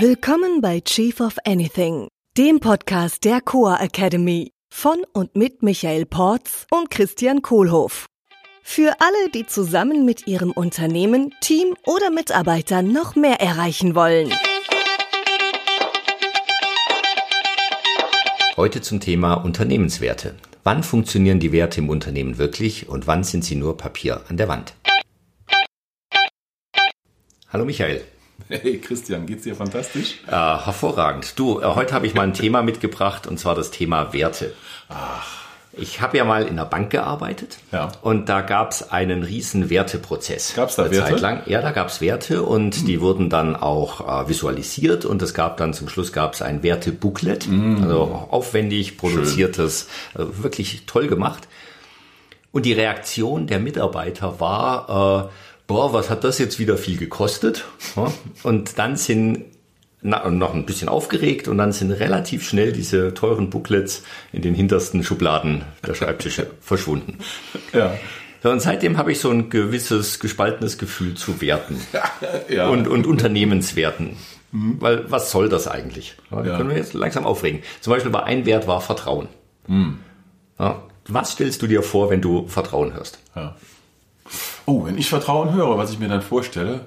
Willkommen bei Chief of Anything, dem Podcast der Coa Academy von und mit Michael Porz und Christian Kohlhoff. Für alle, die zusammen mit ihrem Unternehmen, Team oder Mitarbeitern noch mehr erreichen wollen. Heute zum Thema Unternehmenswerte. Wann funktionieren die Werte im Unternehmen wirklich und wann sind sie nur Papier an der Wand? Hallo Michael. Hey Christian, geht's dir fantastisch? Äh, hervorragend. Du, äh, heute habe ich mal ein Thema mitgebracht und zwar das Thema Werte. Ach. Ich habe ja mal in der Bank gearbeitet Ja. und da gab es einen riesen Werteprozess. Gab's da Eine Werte? Zeit lang. Ja, da gab es Werte und die wurden dann auch äh, visualisiert und es gab dann zum Schluss gab es ein Wertebooklet, also aufwendig produziertes, äh, wirklich toll gemacht. Und die Reaktion der Mitarbeiter war, äh, boah, was hat das jetzt wieder viel gekostet? Und dann sind na, noch ein bisschen aufgeregt und dann sind relativ schnell diese teuren Booklets in den hintersten Schubladen der Schreibtische verschwunden. Ja. Und seitdem habe ich so ein gewisses gespaltenes Gefühl zu Werten ja. und, und Unternehmenswerten. Weil was soll das eigentlich? Ja, da Ja. können wir jetzt langsam aufregen. Zum Beispiel war ein Wert war Vertrauen. Ja, was stellst du dir vor, wenn du Vertrauen hörst? ja. Oh, wenn ich Vertrauen höre, was ich mir dann vorstelle,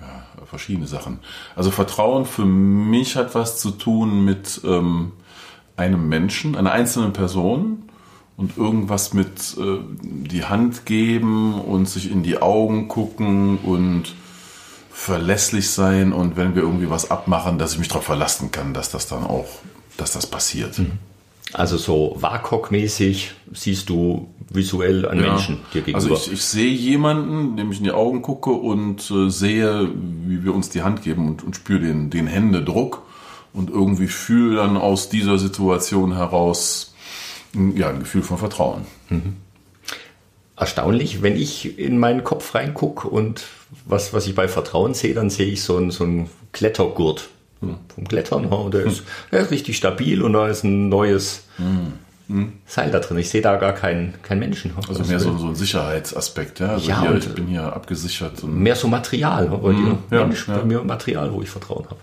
ja, verschiedene Sachen. Also Vertrauen für mich hat was zu tun mit ähm, einem Menschen, einer einzelnen Person und irgendwas mit äh, die Hand geben und sich in die Augen gucken und verlässlich sein und wenn wir irgendwie was abmachen, dass ich mich darauf verlassen kann, dass das dann auch, dass das passiert. Also so WAKOK-mäßig siehst du visuell einen Menschen dir gegenüber. Also ich, ich sehe jemanden, dem ich in die Augen gucke und äh, sehe, wie wir uns die Hand geben und, und spüre den, den Händedruck und irgendwie fühle dann aus dieser Situation heraus ja, ein Gefühl von Vertrauen. erstaunlich, wenn ich in meinen Kopf reingucke und was, was ich bei Vertrauen sehe, dann sehe ich so einen, so einen Klettergurt vom Klettern. ja, Und der ist, der ist richtig stabil und da ist ein neues Seil da drin. Ich sehe da gar keinen keinen Menschen. ja. Also mehr so, so ein Sicherheitsaspekt. Ja, also Ja, hier, ich bin hier abgesichert. Mehr so Material. ja, Bei dir, ja, Mensch, ja. bei mir Material, wo ich Vertrauen habe.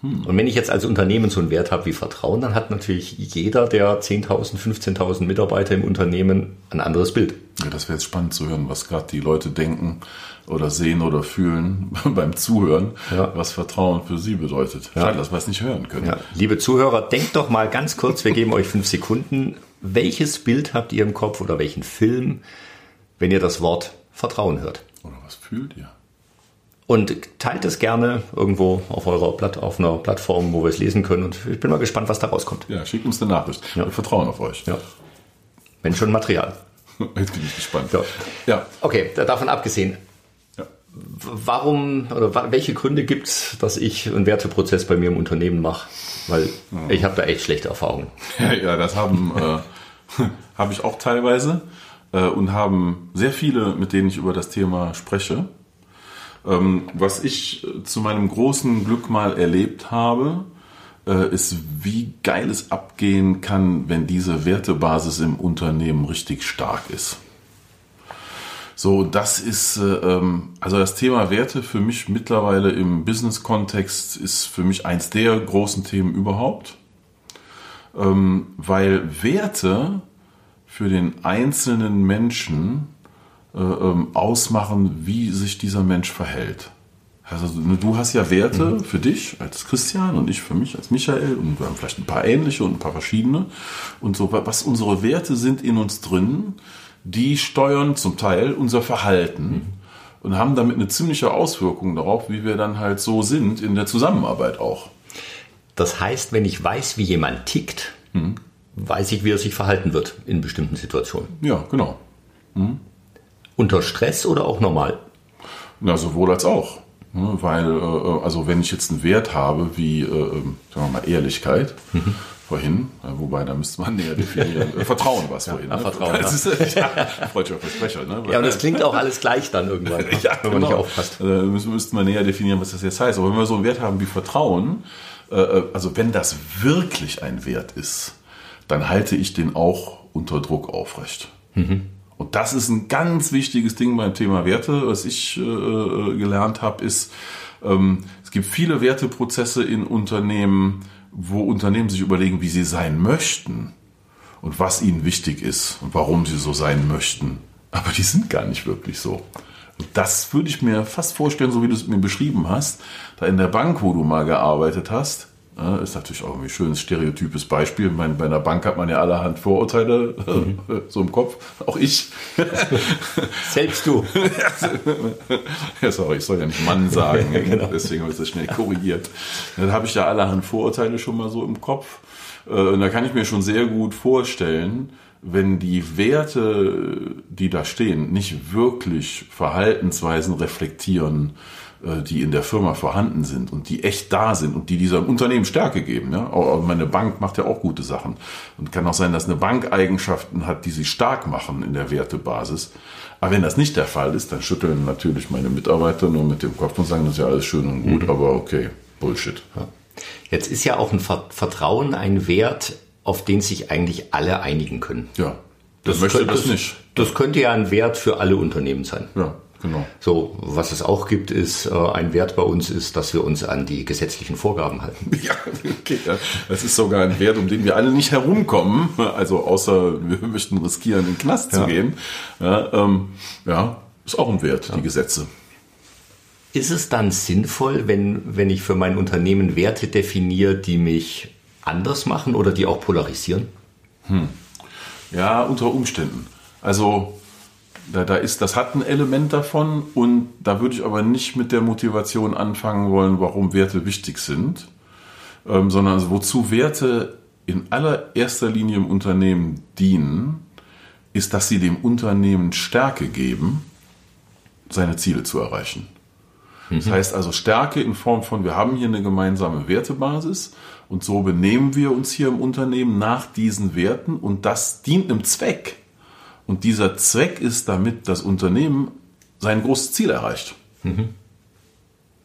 Und wenn ich jetzt als Unternehmen so einen Wert habe wie Vertrauen, dann hat natürlich jeder der 10.000, 15.000 Mitarbeiter im Unternehmen ein anderes Bild. ja, das wäre jetzt spannend zu hören, was gerade die Leute denken oder sehen oder fühlen beim Zuhören, Ja. was Vertrauen für sie bedeutet. Schade, dass wir es nicht hören können. Ja, liebe Zuhörer, denkt doch mal ganz kurz, wir geben euch fünf Sekunden. Welches Bild habt ihr im Kopf oder welchen Film, wenn ihr das Wort Vertrauen hört? Oder was fühlt ihr? Und teilt es gerne irgendwo auf eurer Platt, auf einer Plattform, wo wir es lesen können. Und ich bin mal gespannt, was da rauskommt. Ja, schickt uns eine Nachricht. Ja. Wir vertrauen auf euch. Ja. Wenn schon Material. Jetzt bin ich gespannt. Ja. Ja. Okay, da- davon abgesehen. Ja. Warum oder welche Gründe gibt es, dass ich einen Werteprozess bei mir im Unternehmen mache? Weil ich habe da echt schlechte Erfahrungen. Ja, das haben äh, habe ich auch teilweise äh, und haben sehr viele, mit denen ich über das Thema spreche. Ähm, was ich äh, zu meinem großen Glück mal erlebt habe, äh, ist, wie geil es abgehen kann, wenn diese Wertebasis im Unternehmen richtig stark ist. So, das ist, äh, ähm, also das Thema Werte für mich mittlerweile im Business-Kontext ist für mich eins der großen Themen überhaupt Ähm, weil Werte für den einzelnen Menschen äh, ähm, ausmachen, wie sich dieser Mensch verhält. Also du hast ja Werte für dich als Christian und ich für mich als Michael und wir haben vielleicht ein paar ähnliche und ein paar verschiedene. Und so, was unsere Werte sind in uns drin, die steuern zum Teil unser Verhalten und haben damit eine ziemliche Auswirkung darauf, wie wir dann halt so sind in der Zusammenarbeit auch. Das heißt, wenn ich weiß, wie jemand tickt, weiß ich, wie er sich verhalten wird in bestimmten Situationen. Ja, genau. Unter Stress oder auch normal? Na, sowohl als auch. Ne, Weil, äh, also wenn ich jetzt einen Wert habe, wie, äh, sagen wir mal, Ehrlichkeit, vorhin, äh, wobei da müsste man näher definieren. Äh, Vertrauen war es vorhin. ja, ne? Vertrauen, Das ist, ja, freudscher Versprecher. Ne? Ja, und das klingt auch alles gleich dann irgendwann, wenn man nicht aufpasst. Äh, müssen, müsste man näher definieren, was das jetzt heißt. Aber wenn wir so einen Wert haben wie Vertrauen, äh, äh, also wenn das wirklich ein Wert ist, dann halte ich den auch unter Druck aufrecht. Und das ist ein ganz wichtiges Ding beim Thema Werte. Was ich äh, äh, gelernt habe, ist, ähm, es gibt viele Werteprozesse in Unternehmen, wo Unternehmen sich überlegen, wie sie sein möchten und was ihnen wichtig ist und warum sie so sein möchten. Aber die sind gar nicht wirklich so. Und das würde ich mir fast vorstellen, so wie du es mir beschrieben hast, da in der Bank, wo du mal gearbeitet hast, ja, ist natürlich auch ein schönes stereotypes Beispiel. Meine, bei einer Bank hat man ja allerhand Vorurteile mhm. so im Kopf. Auch ich. Selbst du. ja, sorry, ich soll ja nicht Mann sagen. genau. Deswegen habe ich das schnell korrigiert. Dann habe ich ja allerhand Vorurteile schon mal so im Kopf. Äh, und da kann ich mir schon sehr gut vorstellen, wenn die Werte, die da stehen, nicht wirklich Verhaltensweisen reflektieren, die in der Firma vorhanden sind und die echt da sind und die diesem Unternehmen Stärke geben. Ja? Meine Bank macht ja auch gute Sachen. Und kann auch sein, dass eine Bank Eigenschaften hat, die sie stark machen in der Wertebasis. Aber wenn das nicht der Fall ist, dann schütteln natürlich meine Mitarbeiter nur mit dem Kopf und sagen, das ist ja alles schön und gut, mhm. aber okay, Bullshit. Ja. Jetzt ist ja auch ein Vertrauen ein Wert, auf den sich eigentlich alle einigen können. Ja. Das, das möchte könnte, das nicht. Das könnte ja ein Wert für alle Unternehmen sein. Ja. Genau. So, was es auch gibt, ist äh, ein Wert bei uns ist, dass wir uns an die gesetzlichen Vorgaben halten. Ja, okay. Das ist sogar ein Wert, um den wir alle nicht herumkommen. Also außer wir möchten riskieren, in den Knast ja. zu gehen. Ja, ähm, ja, ist auch ein Wert, ja. die Gesetze. Ist es dann sinnvoll, wenn, wenn ich für mein Unternehmen Werte definiere, die mich anders machen oder die auch polarisieren? Hm. Ja, unter Umständen. Also da, da ist, das hat ein Element davon und da würde ich aber nicht mit der Motivation anfangen wollen, warum Werte wichtig sind, ähm, sondern also wozu Werte in allererster Linie im Unternehmen dienen, ist, dass sie dem Unternehmen Stärke geben, seine Ziele zu erreichen. Das mhm. heißt also Stärke in Form von, wir haben hier eine gemeinsame Wertebasis und so benehmen wir uns hier im Unternehmen nach diesen Werten und das dient einem Zweck. Und dieser Zweck ist, damit das Unternehmen sein großes Ziel erreicht. Mhm.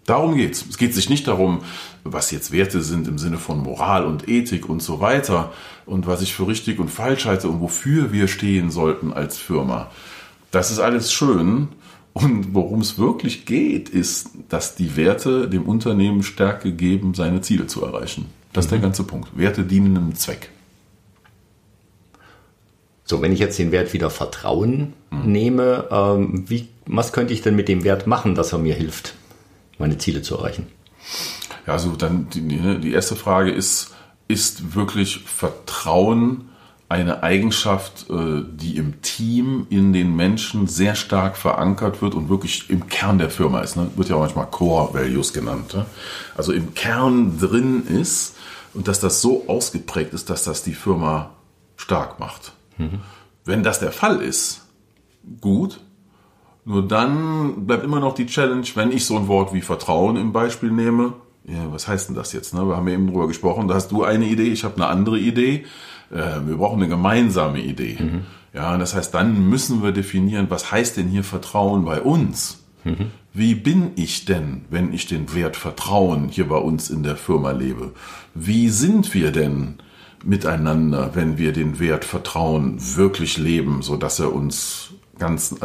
Darum geht's. Es geht sich nicht darum, was jetzt Werte sind im Sinne von Moral und Ethik und so weiter und was ich für richtig und falsch halte und wofür wir stehen sollten als Firma. Das ist alles schön. Und worum es wirklich geht, ist, dass die Werte dem Unternehmen Stärke geben, seine Ziele zu erreichen. Das ist mhm. der ganze Punkt. Werte dienen einem Zweck. So, wenn ich jetzt den Wert wieder Vertrauen mhm. nehme, ähm, wie, was könnte ich denn mit dem Wert machen, dass er mir hilft, meine Ziele zu erreichen? Ja, also dann die, ne, die erste Frage ist, ist wirklich Vertrauen eine Eigenschaft, äh, die im Team, in den Menschen sehr stark verankert wird und wirklich im Kern der Firma ist. Ne? Wird ja auch manchmal Core Values genannt. Ne? Also im Kern drin ist und dass das so ausgeprägt ist, dass das die Firma stark macht. Mhm. Wenn das der Fall ist, gut. Nur dann bleibt immer noch die Challenge, wenn ich so ein Wort wie Vertrauen im Beispiel nehme. Ja, was heißt denn das jetzt? Ne? Wir haben eben drüber gesprochen. Da hast du eine Idee, ich habe eine andere Idee. Äh, wir brauchen eine gemeinsame Idee. Mhm. Ja, das heißt, dann müssen wir definieren, was heißt denn hier Vertrauen bei uns? Mhm. Wie bin ich denn, wenn ich den Wert Vertrauen hier bei uns in der Firma lebe? Wie sind wir denn miteinander, wenn wir den Wert Vertrauen wirklich leben, so dass er uns ganz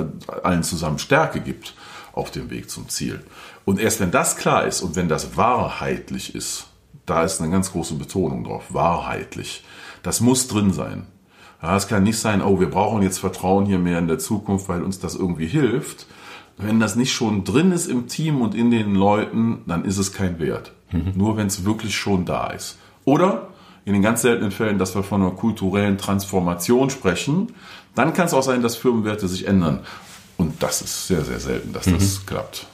allen zusammen Stärke gibt auf dem Weg zum Ziel. Und erst wenn das klar ist und wenn das wahrheitlich ist, da ist eine ganz große Betonung drauf, wahrheitlich. Das muss drin sein. Ja, es kann nicht sein, oh, wir brauchen jetzt Vertrauen hier mehr in der Zukunft, weil uns das irgendwie hilft. Wenn das nicht schon drin ist im Team und in den Leuten, dann ist es kein Wert. Mhm. Nur wenn es wirklich schon da ist. Oder in den ganz seltenen Fällen, dass wir von einer kulturellen Transformation sprechen, dann kann es auch sein, dass Firmenwerte sich ändern. Und das ist sehr, sehr selten, dass das mhm. klappt.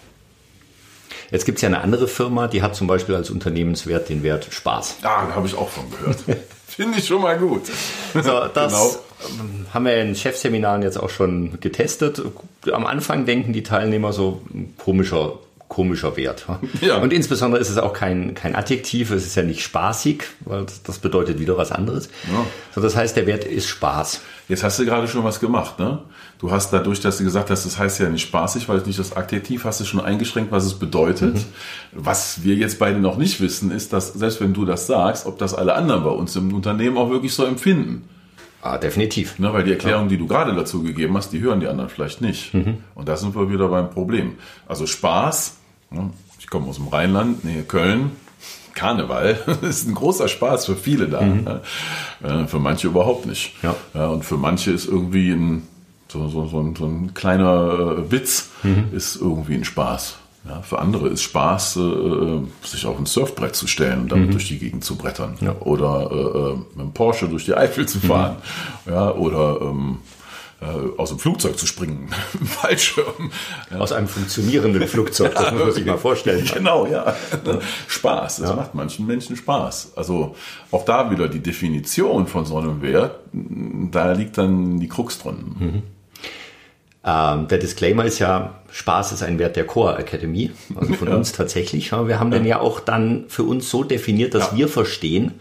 Jetzt gibt es ja eine andere Firma, die hat zum Beispiel als Unternehmenswert den Wert Spaß. Ja, da habe ich auch von gehört. Finde ich schon mal gut. So, das genau. haben wir in Chefseminaren jetzt auch schon getestet. Am Anfang denken die Teilnehmer so komischer komischer Wert. Ja. Und insbesondere ist es auch kein, kein Adjektiv, es ist ja nicht spaßig, weil das bedeutet wieder was anderes. Ja. So, das heißt, der Wert ist Spaß. Jetzt hast du gerade schon was gemacht, ne? Du hast dadurch, dass du gesagt hast, das heißt ja nicht spaßig, weil es nicht das Adjektiv, hast du schon eingeschränkt, was es bedeutet. Mhm. Was wir jetzt beide noch nicht wissen, ist, dass selbst wenn du das sagst, ob das alle anderen bei uns im Unternehmen auch wirklich so empfinden. Ah, definitiv. Ne, weil die Erklärung, die du gerade dazu gegeben hast, die hören die anderen vielleicht nicht. Mhm. Und da sind wir wieder beim Problem. Also Spaß? Ich komme aus dem Rheinland, Nähe Köln, Karneval ist ein großer Spaß für viele da. Mhm. Äh, für manche überhaupt nicht. Ja. und für manche ist irgendwie ein, so, so, so, ein, so ein kleiner äh, Witz mhm. ist irgendwie ein Spaß. Ja, für andere ist Spaß, äh, sich auf ein Surfbrett zu stellen und damit mhm. durch die Gegend zu brettern. Ja. Oder äh, mit dem Porsche durch die Eifel zu fahren. Mhm. Ja, oder ähm, äh, aus dem Flugzeug zu springen, Fallschirm. Ja. Aus einem funktionierenden Flugzeug, das muss man sich mal vorstellen. Genau, ja. Spaß, das ja. macht manchen Menschen Spaß. Also auch da wieder die Definition von so einem Wert, da liegt dann die Krux drin. Mhm. Ähm, der Disclaimer ist ja, Spaß ist ein Wert der Core Academy, also von ja. uns tatsächlich. Wir haben den ja auch dann für uns so definiert, dass wir verstehen,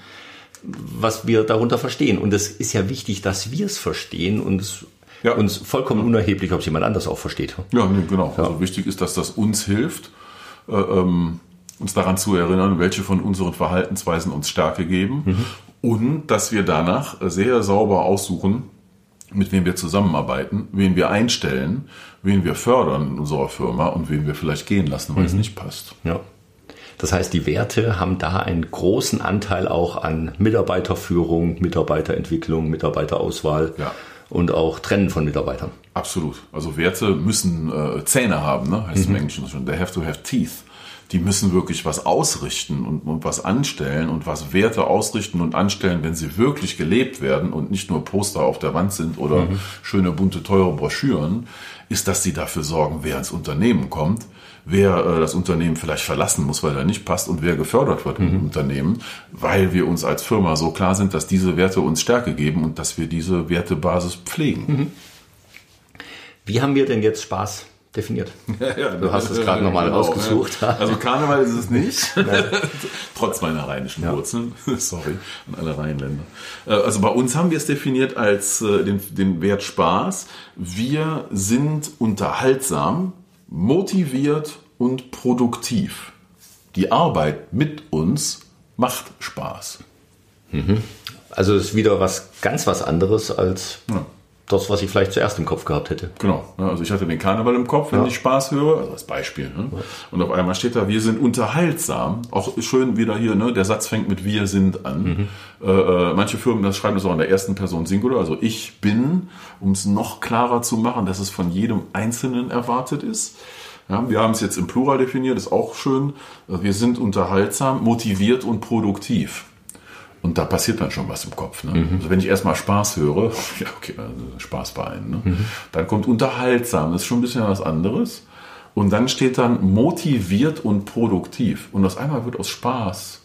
was wir darunter verstehen. Und es ist ja wichtig, dass wir es verstehen und es ja. uns vollkommen unerheblich, ob es jemand anders auch versteht. Ja, nee, genau. Ja. Also wichtig ist, dass das uns hilft, äh, ähm, uns daran zu erinnern, welche von unseren Verhaltensweisen uns Stärke geben mhm. und dass wir danach sehr sauber aussuchen, mit wem wir zusammenarbeiten, wen wir einstellen, wen wir fördern in unserer Firma und wen wir vielleicht gehen lassen, weil mhm. es nicht passt. Ja. Das heißt, die Werte haben da einen großen Anteil auch an Mitarbeiterführung, Mitarbeiterentwicklung, Mitarbeiterauswahl. Ja und auch Trennen von Mitarbeitern. Absolut. Also Werte müssen äh, Zähne haben, ne? heißt mhm. im Englischen schon. They have to have teeth. Die müssen wirklich was ausrichten und, und was anstellen und was Werte ausrichten und anstellen, wenn sie wirklich gelebt werden und nicht nur Poster auf der Wand sind oder mhm. schöne, bunte, teure Broschüren, ist, dass sie dafür sorgen, wer ins Unternehmen kommt, wer äh, das Unternehmen vielleicht verlassen muss, weil er nicht passt und wer gefördert wird mhm. im Unternehmen, weil wir uns als Firma so klar sind, dass diese Werte uns Stärke geben und dass wir diese Wertebasis pflegen. Mhm. Wie haben wir denn jetzt Spaß definiert. Ja, ja, du hast es gerade nochmal genau, rausgesucht. Ja. Also Karneval ist es nicht, trotz meiner rheinischen Wurzeln. Sorry an alle Rheinländer. Äh, also bei uns haben wir es definiert als äh, den, den Wert Spaß. Wir sind unterhaltsam, motiviert und produktiv. Die Arbeit mit uns macht Spaß. Mhm. Also ist wieder was ganz was anderes als ja. Das, was ich vielleicht zuerst im Kopf gehabt hätte. Genau. Also ich hatte den Karneval im Kopf, wenn ja. ich Spaß höre, also als Beispiel. Ne? Ja. Und auf einmal steht da, wir sind unterhaltsam. Auch schön wieder hier, ne? der Satz fängt mit wir sind an. Mhm. Äh, äh manche Firmen das schreiben das auch in der ersten Person Singular, also ich bin, um es noch klarer zu machen, dass es von jedem Einzelnen erwartet ist. Ja, wir haben es jetzt im Plural definiert, ist auch schön. Wir sind unterhaltsam, motiviert und produktiv. Und da passiert dann schon was im Kopf. Ne? Mhm. Also wenn ich erstmal Spaß höre, ja, okay, also Spaß bei einem, ne? Mhm. dann kommt unterhaltsam, das ist schon ein bisschen was anderes. Und dann steht dann motiviert und produktiv. Und aus einmal wird aus Spaß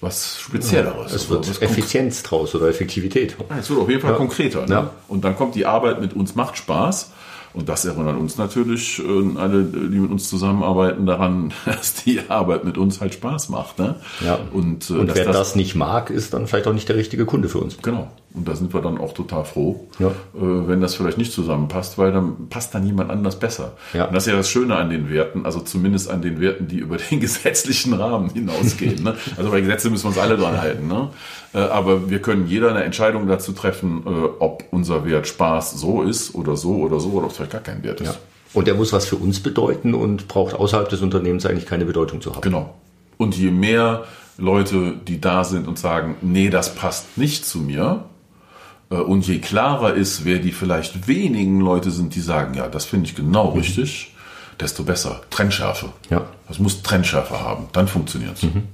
was Spezielleres. Ja, es wird also Effizienz draus oder Effektivität. Ja, es wird auf jeden Fall ja. konkreter. Ne? Und dann kommt die Arbeit mit uns macht Spaß. Und das erinnert uns natürlich, äh, alle, die mit uns zusammenarbeiten, daran, dass die Arbeit mit uns halt Spaß macht. Ne? Ja. Und, äh, Und wer das, das, nicht mag, ist dann vielleicht auch nicht der richtige Kunde für uns. Genau. Und da sind wir dann auch total froh, ja. äh, wenn das vielleicht nicht zusammenpasst, weil dann passt dann jemand anders besser. Ja. Und das ist ja das Schöne an den Werten, also zumindest an den Werten, die über den gesetzlichen Rahmen hinausgehen. ne? Also bei Gesetzen müssen wir uns alle dran halten. Ne? Äh, aber wir können jeder eine Entscheidung dazu treffen, äh, ob unser Wert Spaß so ist oder so oder so oder ob es vielleicht gar kein Wert ist. Ja. Und der muss was für uns bedeuten und braucht außerhalb des Unternehmens eigentlich keine Bedeutung zu haben. Genau. Und je mehr Leute, die da sind und sagen, nee, das passt nicht zu mir, und je klarer ist, wer die vielleicht wenigen Leute sind, die sagen, ja, das finde ich genau mhm. richtig, desto besser. Trennschärfe. Ja. Das muss Trennschärfe haben. Dann funktioniert es. Mhm.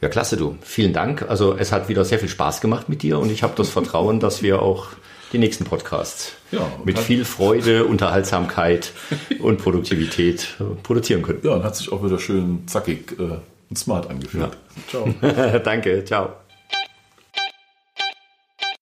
Ja, klasse, du. Vielen Dank. Also es hat wieder sehr viel Spaß gemacht mit dir und ich habe das Vertrauen, dass wir auch die nächsten Podcasts ja, mit viel Freude, Unterhaltsamkeit und Produktivität äh, produzieren können. Ja, und hat sich auch wieder schön zackig äh, und smart angefühlt. Ja. Ciao. Danke, ciao.